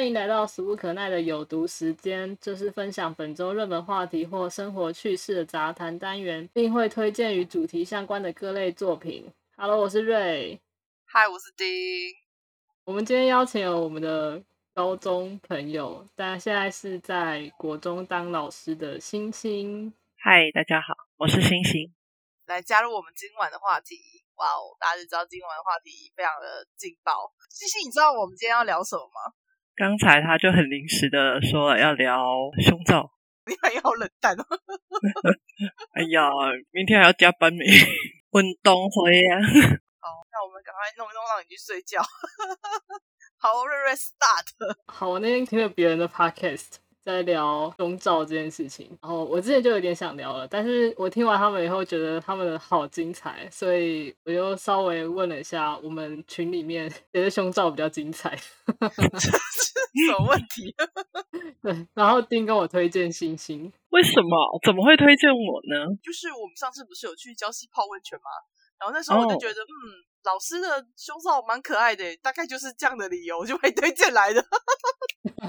欢迎来到俗不可耐的有毒时间，这是分享本周热门话题或生活趣事的杂谈单元，并会推荐与主题相关的各类作品。Hello，我是瑞。嗨，我是丁。我们今天邀请了我们的高中朋友，但现在是在国中当老师的星星。嗨，大家好，我是星星。来加入我们今晚的话题。哇哦，大家就知道今晚的话题非常的劲爆。星星，你知道我们今天要聊什么吗？刚才他就很临时的说要聊胸罩，你还要冷淡哦。哎呀，明天还要加班呢，运动会啊。好，那我们赶快弄一弄，让你去睡觉。好，瑞瑞 start。好，我那天听了别人的 podcast。在聊胸罩这件事情，然后我之前就有点想聊了，但是我听完他们以后，觉得他们的好精彩，所以我又稍微问了一下我们群里面谁的胸罩比较精彩，什么问题？对，然后丁跟我推荐星星，为什么？怎么会推荐我呢？就是我们上次不是有去礁溪泡温泉吗？然后那时候我就觉得，嗯。老师的胸罩蛮可爱的，大概就是这样的理由就被推荐来的。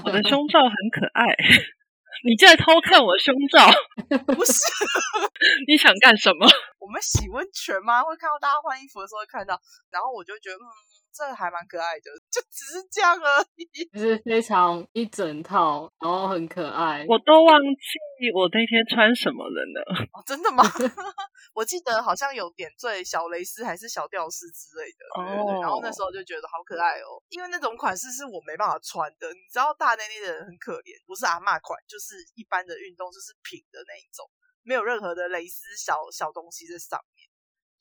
我的胸罩很可爱，你在偷看我胸罩？不是，你想干什么？我们洗温泉吗？会看到大家换衣服的时候会看到，然后我就觉得，嗯。这还蛮可爱的，就只是这样而已。就是非常一整套，然后很可爱。我都忘记我那天穿什么了呢？哦，真的吗？我记得好像有点缀小蕾丝还是小吊饰之类的。哦。然后那时候就觉得好可爱哦，因为那种款式是我没办法穿的。你知道大内内的人很可怜，不是阿妈款，就是一般的运动，就是平的那一种，没有任何的蕾丝小小东西在上面。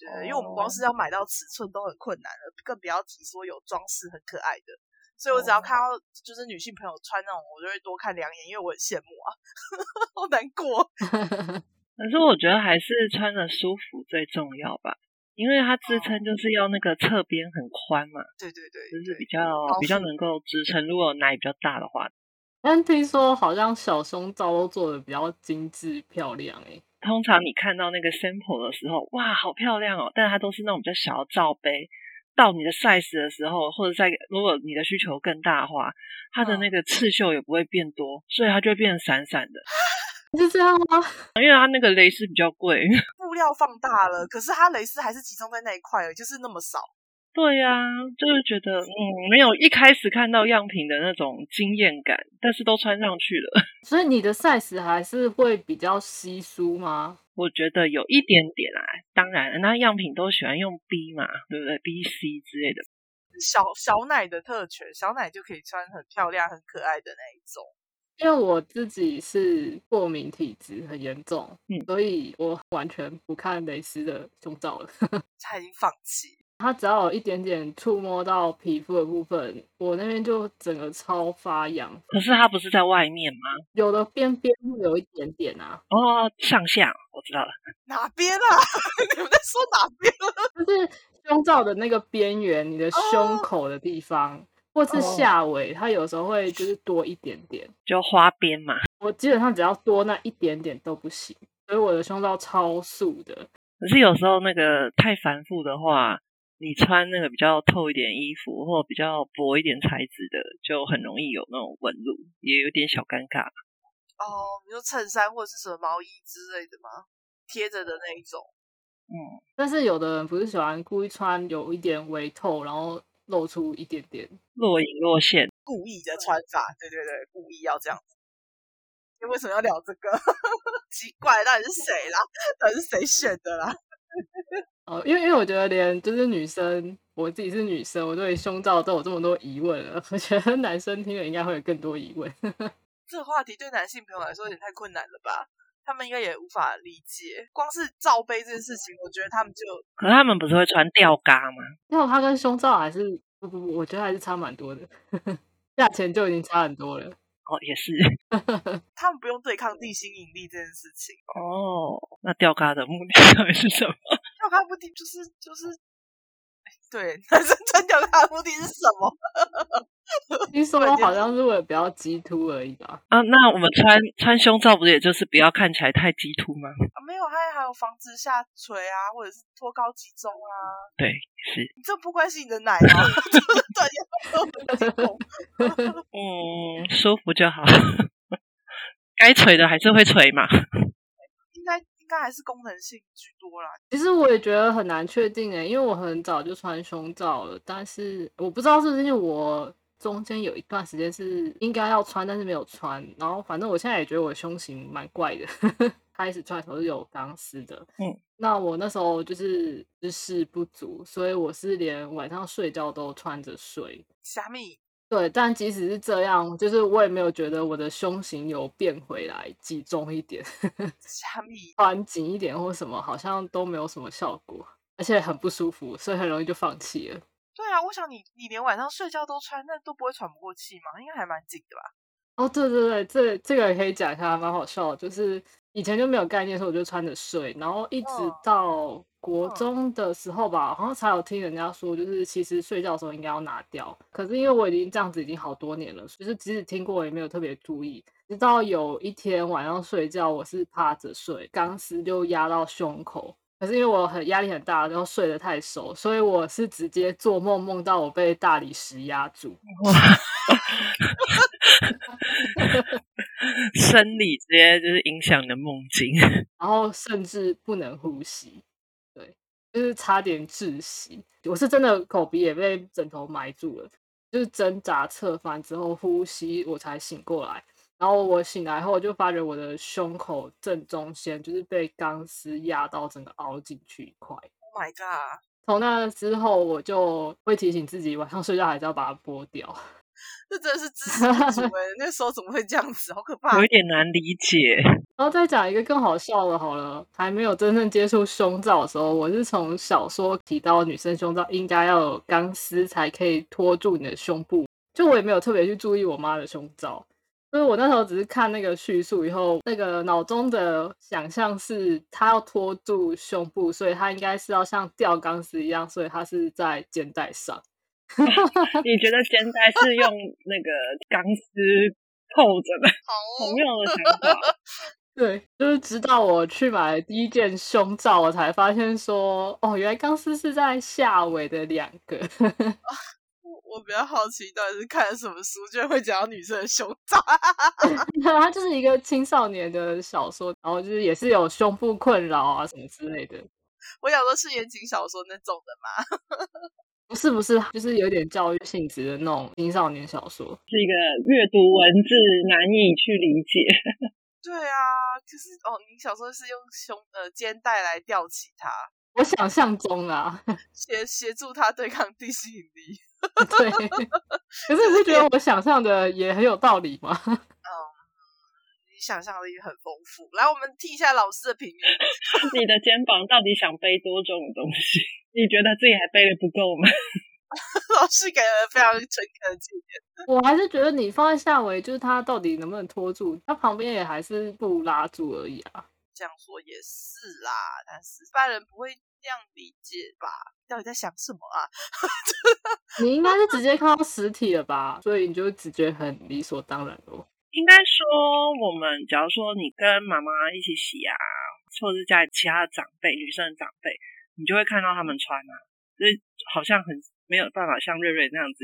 对，因为我们光是要买到尺寸都很困难了，更不要提说有装饰很可爱的。所以我只要看到就是女性朋友穿那种，我就会多看两眼，因为我很羡慕啊，好难过。可是我觉得还是穿的舒服最重要吧，因为它支撑就是要那个侧边很宽嘛。对对对，就是比较比较能够支撑。如果奶比较大的话，但听说好像小胸罩都做的比较精致漂亮哎。通常你看到那个 sample 的时候，哇，好漂亮哦！但是它都是那种比较小的罩杯，到你的 size 的时候，或者在如果你的需求更大的话，它的那个刺绣也不会变多，所以它就会变闪闪的。是这样吗？因为它那个蕾丝比较贵，布料放大了，可是它蕾丝还是集中在那一块，就是那么少。对呀，就是觉得嗯，没有一开始看到样品的那种惊艳感，但是都穿上去了。所以你的 size 还是会比较稀疏吗？我觉得有一点点啊。当然，那样品都喜欢用 B 嘛，对不对？B、C 之类的。小小奶的特权，小奶就可以穿很漂亮、很可爱的那一种。因为我自己是过敏体质很严重，嗯，所以我完全不看蕾丝的胸罩了。他已经放弃。它只要有一点点触摸到皮肤的部分，我那边就整个超发痒。可是它不是在外面吗？有的边边会有一点点啊。哦，上下我知道了。哪边啊？你们在说哪边？就是胸罩的那个边缘，你的胸口的地方，或是下围，它有时候会就是多一点点，就花边嘛。我基本上只要多那一点点都不行，所以我的胸罩超素的。可是有时候那个太繁复的话。你穿那个比较透一点衣服，或比较薄一点材质的，就很容易有那种纹路，也有点小尴尬。哦，你说衬衫或者是什么毛衣之类的吗？贴着的那一种。嗯，但是有的人不是喜欢故意穿有一点微透，然后露出一点点若隐若现，故意的穿法。对对对，故意要这样子。你为什么要聊这个？奇怪，到底是谁啦？到底是谁选的啦？哦，因为因为我觉得连就是女生，我自己是女生，我对胸罩都有这么多疑问了。我觉得男生听了应该会有更多疑问。这个话题对男性朋友来说有点太困难了吧？他们应该也无法理解。光是罩杯这件事情，我觉得他们就……可他们不是会穿吊嘎吗？吊嘎跟胸罩还是不不不，我觉得还是差蛮多的，价钱就已经差很多了。哦，也是，他们不用对抗地心引力这件事情。哦，那吊嘎的目的到底是什么？吊嘎目的就是就是，对，男生穿吊嘎的目的是什么？听说好像是为了不要激突而已吧？啊，那我们穿穿胸罩不是也就是不要看起来太激突吗？啊，没有，还还有防止下垂啊，或者是托高集中啊。对，是。这不关心你的奶吗？对，嗯，舒服就好。该锤的还是会锤嘛。应该应该还是功能性居多啦。其实我也觉得很难确定诶，因为我很早就穿胸罩了，但是我不知道是不是因为我中间有一段时间是应该要穿，但是没有穿。然后反正我现在也觉得我胸型蛮怪的。开始穿的时候是有钢丝的，嗯，那我那时候就是知识不足，所以我是连晚上睡觉都穿着睡。虾米？对，但即使是这样，就是我也没有觉得我的胸型有变回来，集中一点。虾米？穿紧一点或什么，好像都没有什么效果，而且很不舒服，所以很容易就放弃了。对啊，我想你你连晚上睡觉都穿，那都不会喘不过气吗？应该还蛮紧的吧？哦，对对对，这这个也可以讲一下，蛮好笑的，就是。以前就没有概念，所以我就穿着睡，然后一直到国中的时候吧，好像才有听人家说，就是其实睡觉的时候应该要拿掉。可是因为我已经这样子已经好多年了，就是即使听过也没有特别注意。直到有一天晚上睡觉，我是趴着睡，钢丝就压到胸口。可是因为我很压力很大，然后睡得太熟，所以我是直接做梦梦到我被大理石压住。生理直接就是影响你的梦境，然后甚至不能呼吸，对，就是差点窒息。我是真的口鼻也被枕头埋住了，就是挣扎侧翻之后呼吸，我才醒过来。然后我醒来后就发觉我的胸口正中间就是被钢丝压到，整个凹进去一块。Oh my god！从那之后我就会提醒自己，晚上睡觉还是要把它剥掉。这真的是知识不足哎！那时候怎么会这样子？好可怕，有一点难理解。然后再讲一个更好笑的，好了，还没有真正接触胸罩的时候，我是从小说提到女生胸罩应该要有钢丝才可以托住你的胸部，就我也没有特别去注意我妈的胸罩，所以我那时候只是看那个叙述以后，那个脑中的想象是她要托住胸部，所以她应该是要像吊钢丝一样，所以她是在肩带上。你觉得肩带是用那个钢丝扣着 的？好妙的想法。对，就是直到我去买第一件胸罩，我才发现说，哦，原来钢丝是在下围的两个。我比较好奇，到底是看了什么书，居然会讲到女生的胸罩？它就是一个青少年的小说，然后就是也是有胸部困扰啊什么之类的。我想说，是言情小说那种的吗？不是不是，就是有点教育性质的那种青少年小说，是一个阅读文字难以去理解。对啊，就是哦，你小时候是用胸呃肩带来吊起他，我想象中啊，协协助他对抗地心引力。对，可是你不觉得我想象的也很有道理吗？想象力很丰富。来，我们听一下老师的评语。你的肩膀到底想背多重的东西？你觉得自己还背的不够吗？老师给了非常诚恳的建议。我还是觉得你放在下围，就是它到底能不能拖住？它旁边也还是不拉住而已啊。这样说也是啦，但是一般人不会这样理解吧？到底在想什么啊？你应该是直接看到实体了吧？所以你就直觉很理所当然咯。应该说，我们假如说你跟妈妈一起洗啊，或者是家里其他的长辈、女生的长辈。你就会看到他们穿啊，就是好像很没有办法像瑞瑞那样子，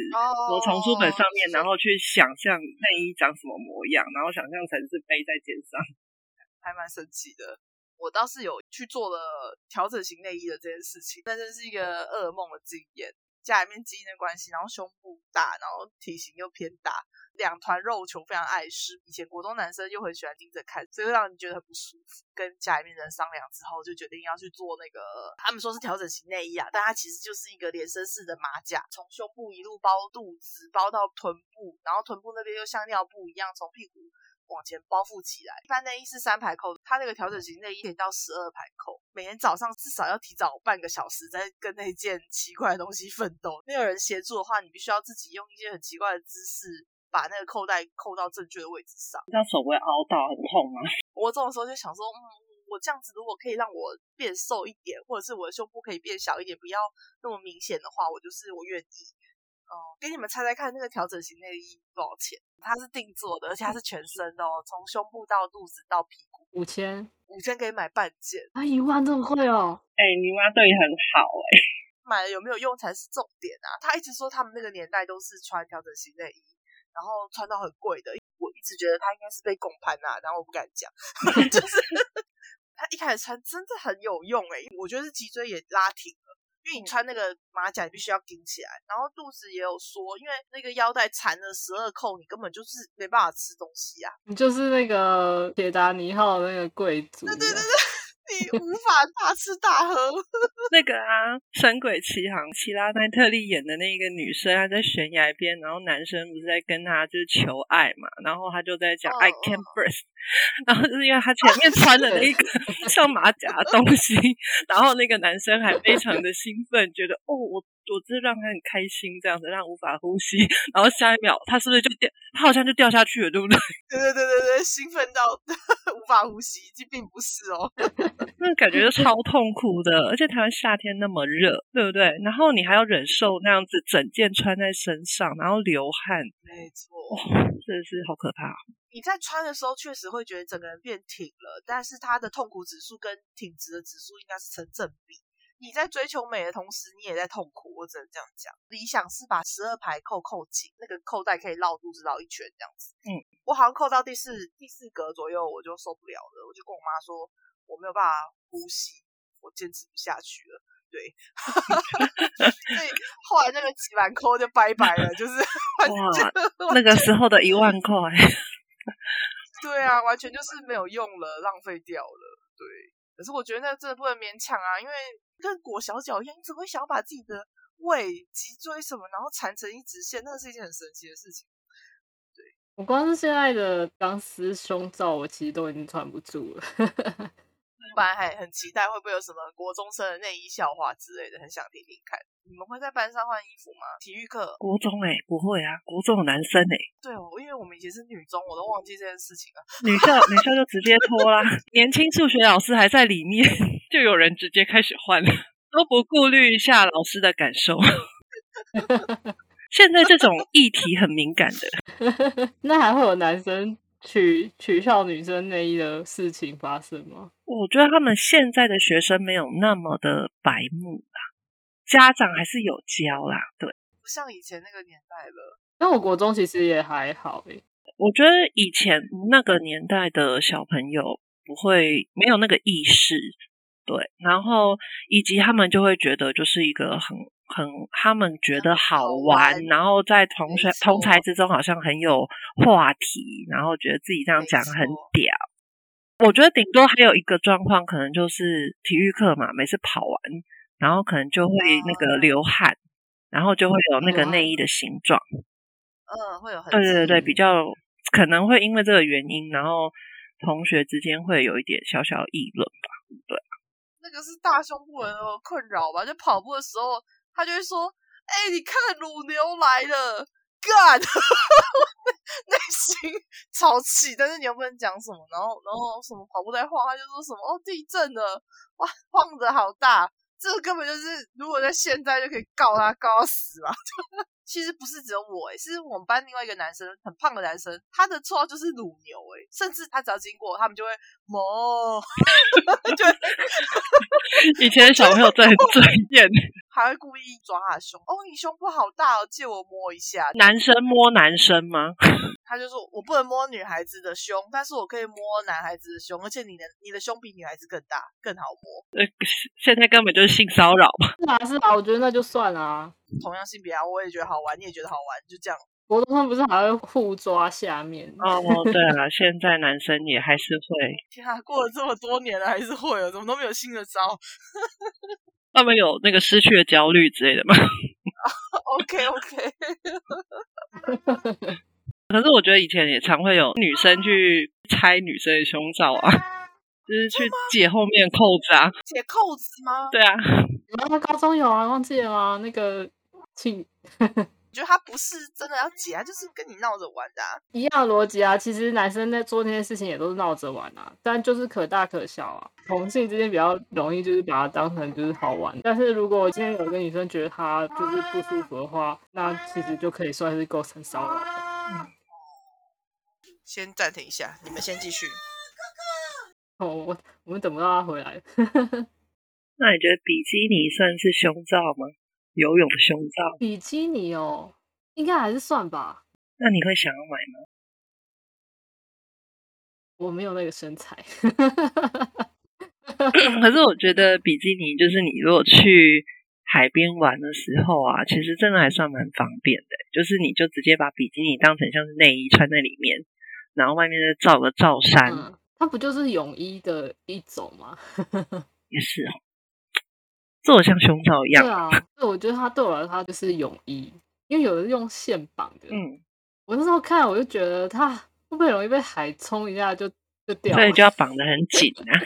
我从书本上面，然后去想象内衣长什么模样，然后想象成是背在肩上，还蛮神奇的。我倒是有去做了调整型内衣的这件事情，但真是一个噩梦的经验。家里面基因的关系，然后胸部大，然后体型又偏大。两团肉球非常碍事，以前国中男生又很喜欢盯着看，所以会让人觉得很不舒服。跟家里面人商量之后，就决定要去做那个，他们说是调整型内衣啊，但它其实就是一个连身式的马甲，从胸部一路包肚子，包到臀部，然后臀部那边又像尿布一样从屁股往前包覆起来。一般内衣是三排扣，它那个调整型内衣可以到十二排扣。每天早上至少要提早半个小时在跟那件奇怪的东西奋斗，没有人协助的话，你必须要自己用一些很奇怪的姿势。把那个扣带扣到正确的位置上，这样手不会凹到很痛吗？我这种时候就想说，嗯，我这样子如果可以让我变瘦一点，或者是我的胸部可以变小一点，不要那么明显的话，我就是我愿意。嗯，给你们猜猜看，那个调整型内衣多少钱？它是定做的，而且它是全身的哦，从胸部到肚子到屁股，五千，五千可以买半件。啊，一万这么贵哦？哎，你妈对你很好哎。买了有没有用才是重点啊。他一直说他们那个年代都是穿调整型内衣，然后穿到很贵的。我一直觉得他应该是被拱盘啊，然后我不敢讲，就是 他一开始穿真的很有用哎，我觉得是脊椎也拉挺了。因为你穿那个马甲，你必须要顶起来，然后肚子也有说，因为那个腰带缠了十二扣，你根本就是没办法吃东西啊。你就是那个铁达尼号那个贵族。对对对对。你无法大吃大喝。那个啊，《神鬼奇航》，奇拉奈特利演的那个女生，她在悬崖边，然后男生不是在跟她就是求爱嘛，然后她就在讲 I can burst，然后就是因为她前面穿了那个 像马甲的东西，然后那个男生还非常的兴奋，觉得哦我。我只是让他很开心，这样子让无法呼吸，然后下一秒他是不是就掉？他好像就掉下去了，对不对？对对对对对，兴奋到 无法呼吸，这并不是哦，那感觉就超痛苦的，而且台湾夏天那么热，对不对？然后你还要忍受那样子整件穿在身上，然后流汗，没错，真的是好可怕。你在穿的时候确实会觉得整个人变挺了，但是它的痛苦指数跟挺直的指数应该是成正比。你在追求美的同时，你也在痛苦。我只能这样讲。理想是把十二排扣扣紧，那个扣带可以绕肚子绕一圈这样子。嗯，我好像扣到第四第四格左右，我就受不了了。我就跟我妈说，我没有办法呼吸，我坚持不下去了。对，所以后来那个几万扣就拜拜了，就是 哇，那个时候的一万块，对啊，完全就是没有用了，浪费掉了。对。可是我觉得那真的不能勉强啊，因为跟裹小脚一样，你只会想要把自己的胃、脊椎什么，然后缠成一直线，那是一件很神奇的事情。对我光是现在的钢丝胸罩，我其实都已经穿不住了。本来还很期待会不会有什么国中生的内衣笑话之类的，很想听听看。你们会在班上换衣服吗？体育课？国中哎，不会啊，国中有男生哎。对哦，因为我们以前是女中，我都忘记这件事情了。女校女校就直接脱啦，年轻数学老师还在里面，就有人直接开始换了，都不顾虑一下老师的感受。现在这种议题很敏感的，那还会有男生取取笑女生内衣的事情发生吗？我觉得他们现在的学生没有那么的白目啦。家长还是有教啦，对，不像以前那个年代了。那我国中其实也还好诶，我觉得以前那个年代的小朋友不会没有那个意识，对，然后以及他们就会觉得就是一个很很他们觉得好玩，然后在同学同才之中好像很有话题，然后觉得自己这样讲很屌。我觉得顶多还有一个状况，可能就是体育课嘛，每次跑完。然后可能就会那个流汗，然后就会有那个内衣的形状。嗯，会有。对对对对，比较可能会因为这个原因，然后同学之间会有一点小小议论吧。对，那个是大胸部人的困扰吧？就跑步的时候，他就会说：“哎，你看乳牛来了干！” 内心潮气，但是你又不能讲什么。然后，然后什么跑步在晃，他就说什么：“哦，地震了！哇，晃的好大。”这个根本就是，如果在现在就可以告他，告到死了。其实不是只有我诶，是我们班另外一个男生，很胖的男生，他的绰号就是乳牛诶，甚至他只要经过，他们就会摸，就以前小朋友真的很尊严，还会故意抓他的胸。哦，你胸部好大哦，借我摸一下。男生摸男生吗？他就说：“我不能摸女孩子的胸，但是我可以摸男孩子的胸，而且你的你的胸比女孩子更大，更好摸。”呃，现在根本就是性骚扰吧？是啊，是啊，我觉得那就算了。同样性别啊，我也觉得好玩，你也觉得好玩，就这样。国中生不是还会互抓下面？哦，对了，现在男生也还是会。天啊，过了这么多年了，还是会有，怎么都没有新的招？他们有那个失去的焦虑之类的吗？OK OK。可是我觉得以前也常会有女生去拆女生的胸罩啊，就是去解后面扣子啊。解扣子吗？对啊，然后高中有啊，忘记了吗？那个请，我 觉得他不是真的要解啊，就是跟你闹着玩的。一样逻辑啊，其实男生在做那些事情也都是闹着玩啊，但就是可大可小啊。同性之间比较容易就是把它当成就是好玩，但是如果今天有个女生觉得她就是不舒服的话，那其实就可以算是构成骚扰嗯。先暂停一下，你们先继续。哦，我我们等不到他回来。那你觉得比基尼算是胸罩吗？游泳的胸罩？比基尼哦，应该还是算吧。那你会想要买吗？我没有那个身材。可是我觉得比基尼就是你如果去海边玩的时候啊，其实真的还算蛮方便的。就是你就直接把比基尼当成像是内衣穿在里面，然后外面再罩个罩衫。它不就是泳衣的一种吗？也是哦，做的像胸罩一样。对啊，对，我觉得它对我来说它就是泳衣，因为有的是用线绑的。嗯，我那时候看我就觉得它会不会容易被海冲一下就就掉，所以就要绑得很紧啊。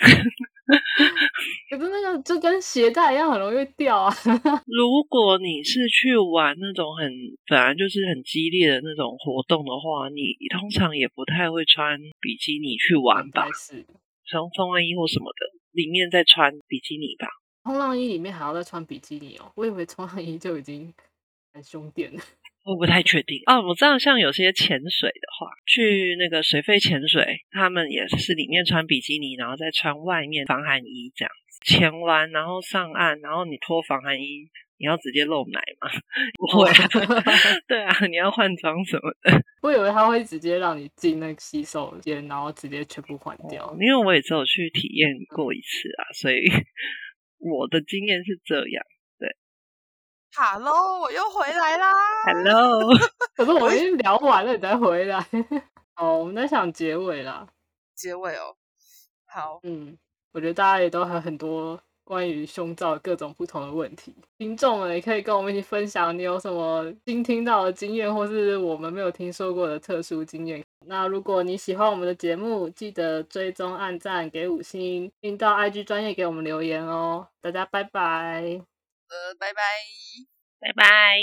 可是那个就跟鞋带一样，很容易掉啊。如果你是去玩那种很本来就是很激烈的那种活动的话，你通常也不太会穿比基尼去玩吧？是，穿冲浪衣或什么的，里面再穿比基尼吧。冲浪衣里面还要再穿比基尼哦？我以为冲浪衣就已经很凶点了。我不太确定哦。我知道，像有些潜水的话，去那个水肺潜水，他们也是里面穿比基尼，然后再穿外面防寒衣这样子潜完，然后上岸，然后你脱防寒衣，你要直接露奶吗？不会，对啊，你要换装什么的。我以为他会直接让你进那个洗手间，然后直接全部换掉。因为我也只有去体验过一次啊，所以我的经验是这样。Hello，我又回来啦。Hello，可是我已经聊完了，你再回来。哦，我们在想结尾啦。结尾哦。好，嗯，我觉得大家也都还有很多关于胸罩各种不同的问题，听众们也可以跟我们一起分享，你有什么新听到的经验，或是我们没有听说过的特殊经验。那如果你喜欢我们的节目，记得追踪、按赞、给五星，并到 IG 专业给我们留言哦。大家拜拜。呃，拜拜，拜拜。